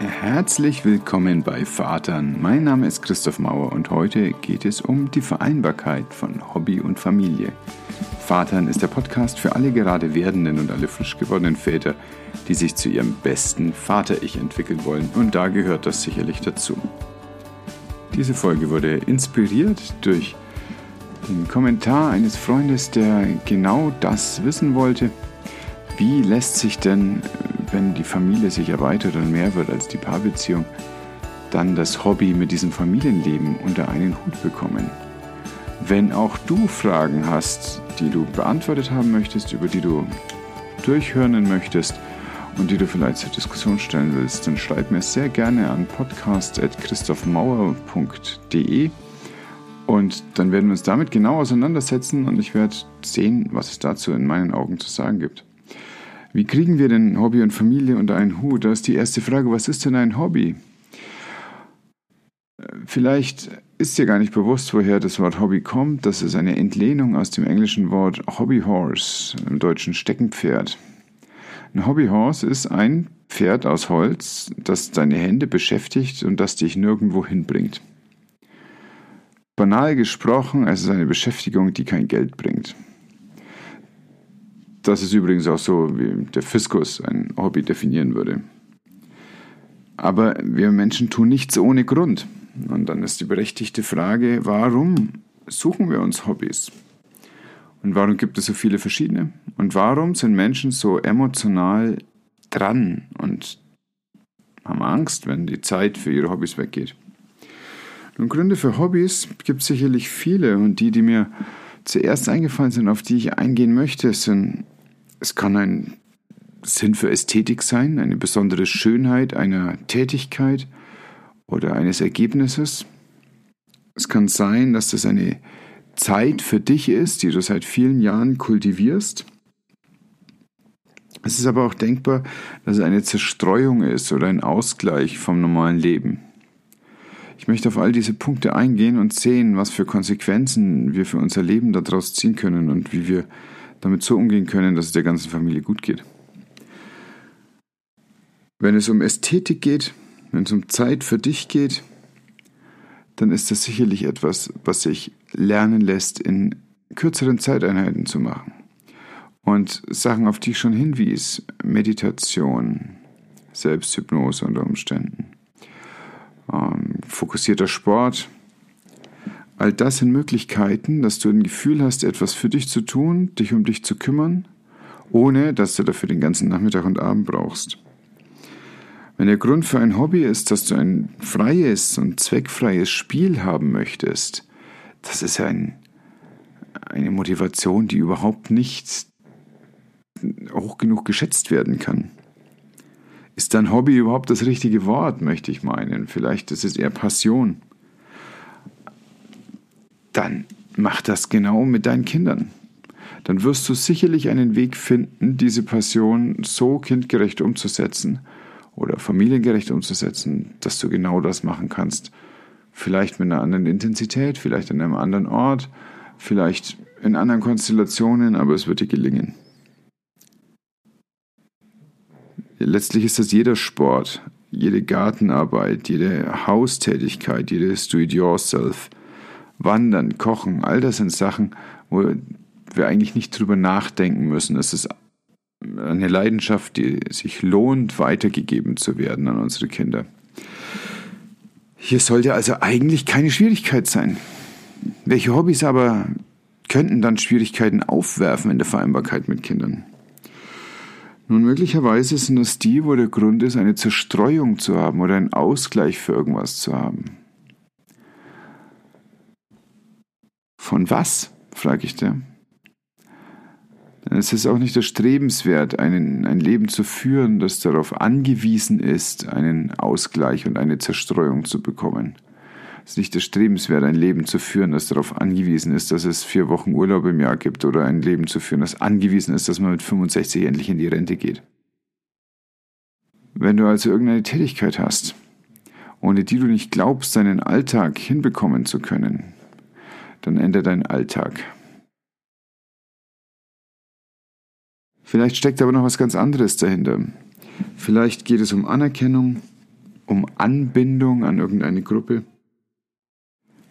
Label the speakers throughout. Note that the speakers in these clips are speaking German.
Speaker 1: Herzlich willkommen bei Vatern. Mein Name ist Christoph Mauer und heute geht es um die Vereinbarkeit von Hobby und Familie. Vatern ist der Podcast für alle gerade werdenden und alle frisch gewordenen Väter, die sich zu ihrem besten Vater-Ich entwickeln wollen und da gehört das sicherlich dazu. Diese Folge wurde inspiriert durch den Kommentar eines Freundes, der genau das wissen wollte. Wie lässt sich denn wenn die Familie sich erweitert und mehr wird als die Paarbeziehung, dann das Hobby mit diesem Familienleben unter einen Hut bekommen. Wenn auch du Fragen hast, die du beantwortet haben möchtest, über die du durchhören möchtest und die du vielleicht zur Diskussion stellen willst, dann schreib mir sehr gerne an podcast.christophmauer.de und dann werden wir uns damit genau auseinandersetzen und ich werde sehen, was es dazu in meinen Augen zu sagen gibt. Wie kriegen wir denn Hobby und Familie unter einen Hut? Da ist die erste Frage, was ist denn ein Hobby? Vielleicht ist dir gar nicht bewusst, woher das Wort Hobby kommt. Das ist eine Entlehnung aus dem englischen Wort Hobby Horse, im deutschen Steckenpferd. Ein Hobby Horse ist ein Pferd aus Holz, das deine Hände beschäftigt und das dich nirgendwo hinbringt. Banal gesprochen, es ist eine Beschäftigung, die kein Geld bringt. Das ist übrigens auch so, wie der Fiskus ein Hobby definieren würde. Aber wir Menschen tun nichts ohne Grund. Und dann ist die berechtigte Frage, warum suchen wir uns Hobbys? Und warum gibt es so viele verschiedene? Und warum sind Menschen so emotional dran und haben Angst, wenn die Zeit für ihre Hobbys weggeht? Und Gründe für Hobbys gibt es sicherlich viele und die, die mir zuerst eingefallen sind, auf die ich eingehen möchte, sind es kann ein Sinn für Ästhetik sein, eine besondere Schönheit einer Tätigkeit oder eines Ergebnisses. Es kann sein, dass das eine Zeit für dich ist, die du seit vielen Jahren kultivierst. Es ist aber auch denkbar, dass es eine Zerstreuung ist oder ein Ausgleich vom normalen Leben. Ich möchte auf all diese Punkte eingehen und sehen, was für Konsequenzen wir für unser Leben daraus ziehen können und wie wir damit so umgehen können, dass es der ganzen Familie gut geht. Wenn es um Ästhetik geht, wenn es um Zeit für dich geht, dann ist das sicherlich etwas, was sich lernen lässt, in kürzeren Zeiteinheiten zu machen. Und Sachen, auf die ich schon hinwies, Meditation, Selbsthypnose unter Umständen, ähm, fokussierter Sport, All das sind Möglichkeiten, dass du ein Gefühl hast, etwas für dich zu tun, dich um dich zu kümmern, ohne dass du dafür den ganzen Nachmittag und Abend brauchst. Wenn der Grund für ein Hobby ist, dass du ein freies und zweckfreies Spiel haben möchtest, das ist ein, eine Motivation, die überhaupt nicht hoch genug geschätzt werden kann. Ist dein Hobby überhaupt das richtige Wort, möchte ich meinen? Vielleicht ist es eher Passion dann mach das genau mit deinen Kindern. Dann wirst du sicherlich einen Weg finden, diese Passion so kindgerecht umzusetzen oder familiengerecht umzusetzen, dass du genau das machen kannst. Vielleicht mit einer anderen Intensität, vielleicht an einem anderen Ort, vielleicht in anderen Konstellationen, aber es wird dir gelingen. Letztlich ist das jeder Sport, jede Gartenarbeit, jede Haustätigkeit, jedes Do-it-yourself Wandern, Kochen, all das sind Sachen, wo wir eigentlich nicht drüber nachdenken müssen. Es ist eine Leidenschaft, die sich lohnt, weitergegeben zu werden an unsere Kinder. Hier sollte also eigentlich keine Schwierigkeit sein. Welche Hobbys aber könnten dann Schwierigkeiten aufwerfen in der Vereinbarkeit mit Kindern? Nun, möglicherweise sind es die, wo der Grund ist, eine Zerstreuung zu haben oder einen Ausgleich für irgendwas zu haben. Von was? frage ich dir. Es ist auch nicht erstrebenswert, ein Leben zu führen, das darauf angewiesen ist, einen Ausgleich und eine Zerstreuung zu bekommen. Es ist nicht erstrebenswert, ein Leben zu führen, das darauf angewiesen ist, dass es vier Wochen Urlaub im Jahr gibt oder ein Leben zu führen, das angewiesen ist, dass man mit 65 endlich in die Rente geht. Wenn du also irgendeine Tätigkeit hast, ohne die du nicht glaubst, deinen Alltag hinbekommen zu können, dann ändert dein Alltag. Vielleicht steckt aber noch was ganz anderes dahinter. Vielleicht geht es um Anerkennung, um Anbindung an irgendeine Gruppe?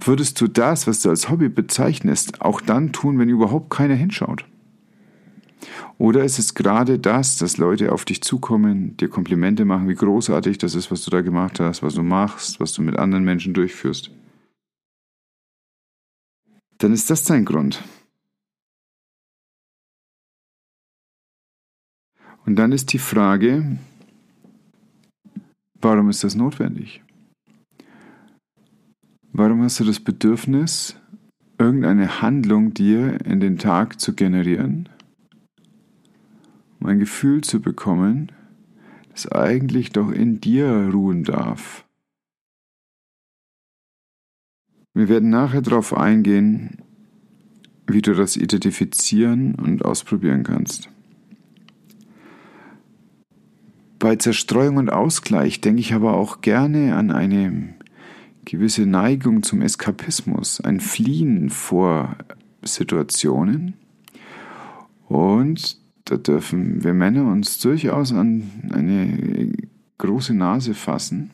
Speaker 1: Würdest du das, was du als Hobby bezeichnest, auch dann tun, wenn überhaupt keiner hinschaut? Oder ist es gerade das, dass Leute auf dich zukommen, dir Komplimente machen, wie großartig das ist, was du da gemacht hast, was du machst, was du mit anderen Menschen durchführst? Dann ist das dein Grund. Und dann ist die Frage, warum ist das notwendig? Warum hast du das Bedürfnis, irgendeine Handlung dir in den Tag zu generieren, um ein Gefühl zu bekommen, das eigentlich doch in dir ruhen darf? Wir werden nachher darauf eingehen, wie du das identifizieren und ausprobieren kannst. Bei Zerstreuung und Ausgleich denke ich aber auch gerne an eine gewisse Neigung zum Eskapismus, ein Fliehen vor Situationen. Und da dürfen wir Männer uns durchaus an eine große Nase fassen,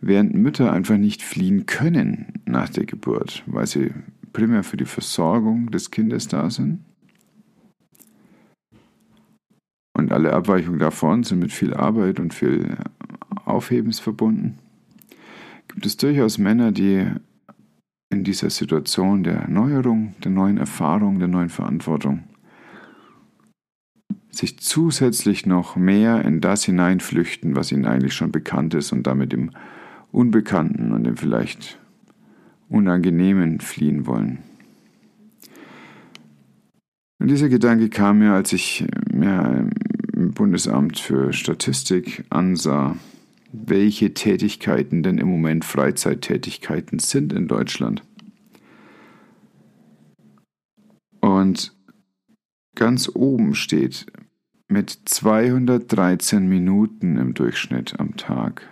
Speaker 1: während Mütter einfach nicht fliehen können nach der Geburt, weil sie primär für die Versorgung des Kindes da sind. Und alle Abweichungen davon sind mit viel Arbeit und viel Aufhebens verbunden gibt es durchaus Männer, die in dieser Situation der Neuerung, der neuen Erfahrung, der neuen Verantwortung sich zusätzlich noch mehr in das hineinflüchten, was ihnen eigentlich schon bekannt ist und damit dem Unbekannten und dem vielleicht Unangenehmen fliehen wollen. Und dieser Gedanke kam mir, als ich mir im Bundesamt für Statistik ansah, welche Tätigkeiten denn im Moment Freizeittätigkeiten sind in Deutschland. Und ganz oben steht mit 213 Minuten im Durchschnitt am Tag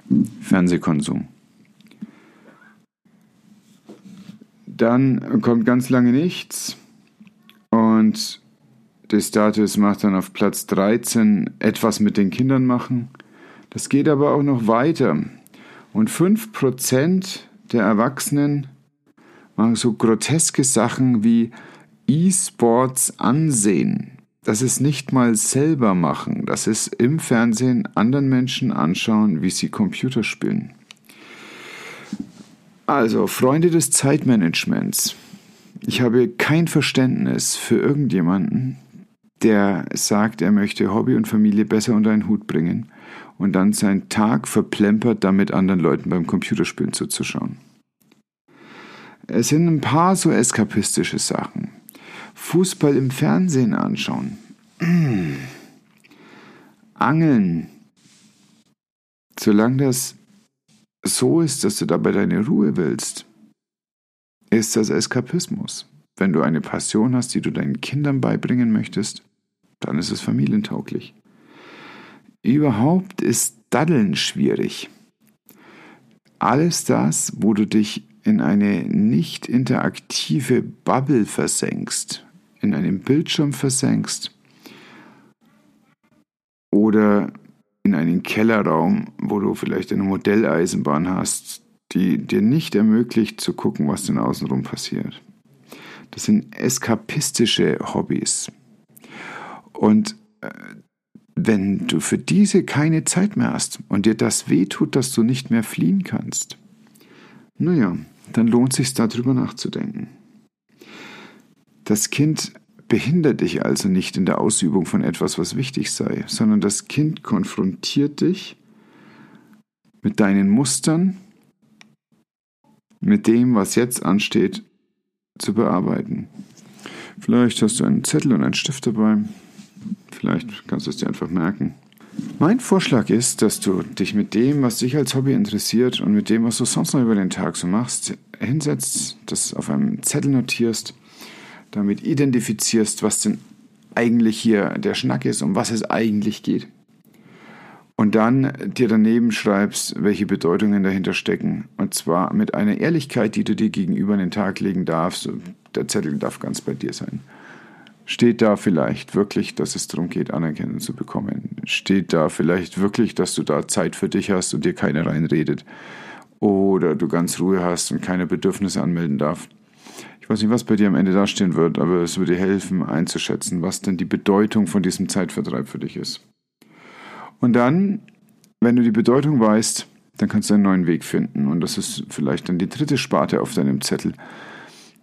Speaker 1: Fernsehkonsum. Dann kommt ganz lange nichts und der Status macht dann auf Platz 13 etwas mit den Kindern machen das geht aber auch noch weiter. Und 5% der Erwachsenen machen so groteske Sachen wie E-Sports ansehen. Das ist nicht mal selber machen, das ist im Fernsehen anderen Menschen anschauen, wie sie Computer spielen. Also, Freunde des Zeitmanagements. Ich habe kein Verständnis für irgendjemanden, der sagt, er möchte Hobby und Familie besser unter einen Hut bringen und dann seinen Tag verplempert, damit anderen Leuten beim Computerspielen zuzuschauen. Es sind ein paar so eskapistische Sachen. Fußball im Fernsehen anschauen. Angeln. Solange das so ist, dass du dabei deine Ruhe willst, ist das Eskapismus. Wenn du eine Passion hast, die du deinen Kindern beibringen möchtest, dann ist es familientauglich. Überhaupt ist Daddeln schwierig. Alles das, wo du dich in eine nicht interaktive Bubble versenkst, in einem Bildschirm versenkst oder in einen Kellerraum, wo du vielleicht eine Modelleisenbahn hast, die dir nicht ermöglicht zu gucken, was denn außenrum passiert. Das sind eskapistische Hobbys. Und äh, wenn du für diese keine Zeit mehr hast und dir das wehtut, dass du nicht mehr fliehen kannst, naja, dann lohnt es sich darüber nachzudenken. Das Kind behindert dich also nicht in der Ausübung von etwas, was wichtig sei, sondern das Kind konfrontiert dich mit deinen Mustern, mit dem, was jetzt ansteht, zu bearbeiten. Vielleicht hast du einen Zettel und einen Stift dabei. Vielleicht kannst du es dir einfach merken. Mein Vorschlag ist, dass du dich mit dem, was dich als Hobby interessiert und mit dem, was du sonst noch über den Tag so machst, hinsetzt, das auf einem Zettel notierst, damit identifizierst, was denn eigentlich hier der Schnack ist, um was es eigentlich geht. Und dann dir daneben schreibst, welche Bedeutungen dahinter stecken. Und zwar mit einer Ehrlichkeit, die du dir gegenüber an den Tag legen darfst. Der Zettel darf ganz bei dir sein Steht da vielleicht wirklich, dass es darum geht, Anerkennung zu bekommen? Steht da vielleicht wirklich, dass du da Zeit für dich hast und dir keiner reinredet? Oder du ganz Ruhe hast und keine Bedürfnisse anmelden darf? Ich weiß nicht, was bei dir am Ende dastehen wird, aber es würde dir helfen, einzuschätzen, was denn die Bedeutung von diesem Zeitvertreib für dich ist. Und dann, wenn du die Bedeutung weißt, dann kannst du einen neuen Weg finden. Und das ist vielleicht dann die dritte Sparte auf deinem Zettel,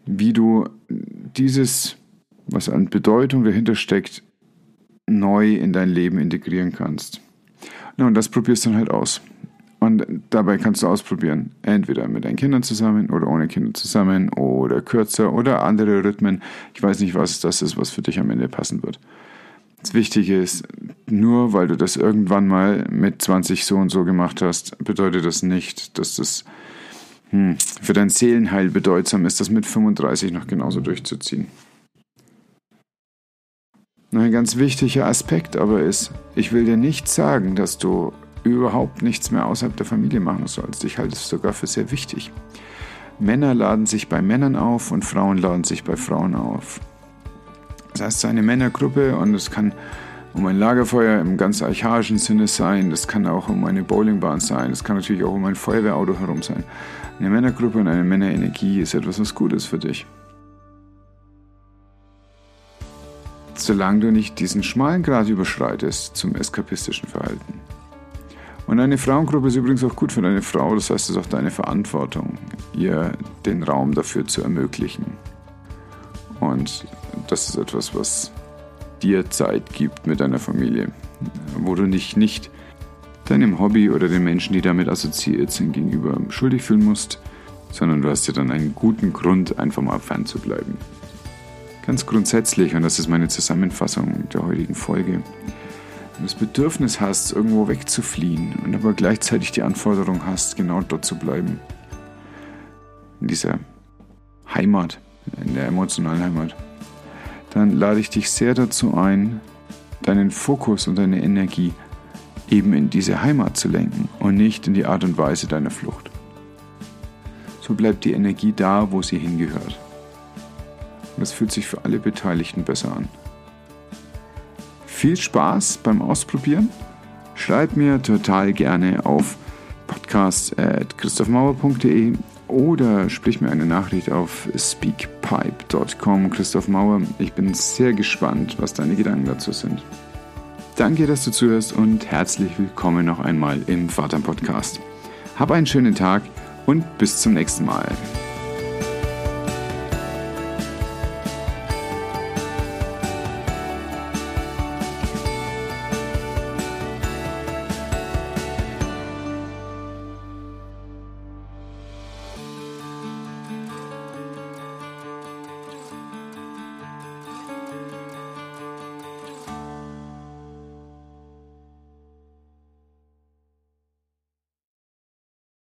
Speaker 1: wie du dieses was an Bedeutung dahinter steckt, neu in dein Leben integrieren kannst. Na, und das probierst du dann halt aus. Und dabei kannst du ausprobieren, entweder mit deinen Kindern zusammen oder ohne Kinder zusammen oder kürzer oder andere Rhythmen. Ich weiß nicht, was das ist, was für dich am Ende passen wird. Das Wichtige ist, nur weil du das irgendwann mal mit 20 so und so gemacht hast, bedeutet das nicht, dass das hm, für dein Seelenheil bedeutsam ist, das mit 35 noch genauso durchzuziehen. Ein ganz wichtiger Aspekt aber ist, ich will dir nicht sagen, dass du überhaupt nichts mehr außerhalb der Familie machen sollst. Ich halte es sogar für sehr wichtig. Männer laden sich bei Männern auf und Frauen laden sich bei Frauen auf. Das heißt, eine Männergruppe und es kann um ein Lagerfeuer im ganz archaischen Sinne sein, das kann auch um eine Bowlingbahn sein, das kann natürlich auch um ein Feuerwehrauto herum sein. Eine Männergruppe und eine Männerenergie ist etwas, was Gutes für dich. Solange du nicht diesen schmalen Grad überschreitest zum eskapistischen Verhalten. Und eine Frauengruppe ist übrigens auch gut für deine Frau, das heißt, es ist auch deine Verantwortung, ihr den Raum dafür zu ermöglichen. Und das ist etwas, was dir Zeit gibt mit deiner Familie, wo du dich nicht deinem Hobby oder den Menschen, die damit assoziiert sind, gegenüber schuldig fühlen musst, sondern du hast dir dann einen guten Grund, einfach mal fern zu bleiben. Ganz grundsätzlich, und das ist meine Zusammenfassung der heutigen Folge, wenn du das Bedürfnis hast, irgendwo wegzufliehen und aber gleichzeitig die Anforderung hast, genau dort zu bleiben, in dieser Heimat, in der emotionalen Heimat, dann lade ich dich sehr dazu ein, deinen Fokus und deine Energie eben in diese Heimat zu lenken und nicht in die Art und Weise deiner Flucht. So bleibt die Energie da, wo sie hingehört. Und es fühlt sich für alle Beteiligten besser an. Viel Spaß beim Ausprobieren. Schreib mir total gerne auf podcast.christophmauer.de oder sprich mir eine Nachricht auf speakpipe.com. Christoph Mauer, ich bin sehr gespannt, was deine Gedanken dazu sind. Danke, dass du zuhörst und herzlich willkommen noch einmal im Vater Podcast. Hab einen schönen Tag und bis zum nächsten Mal.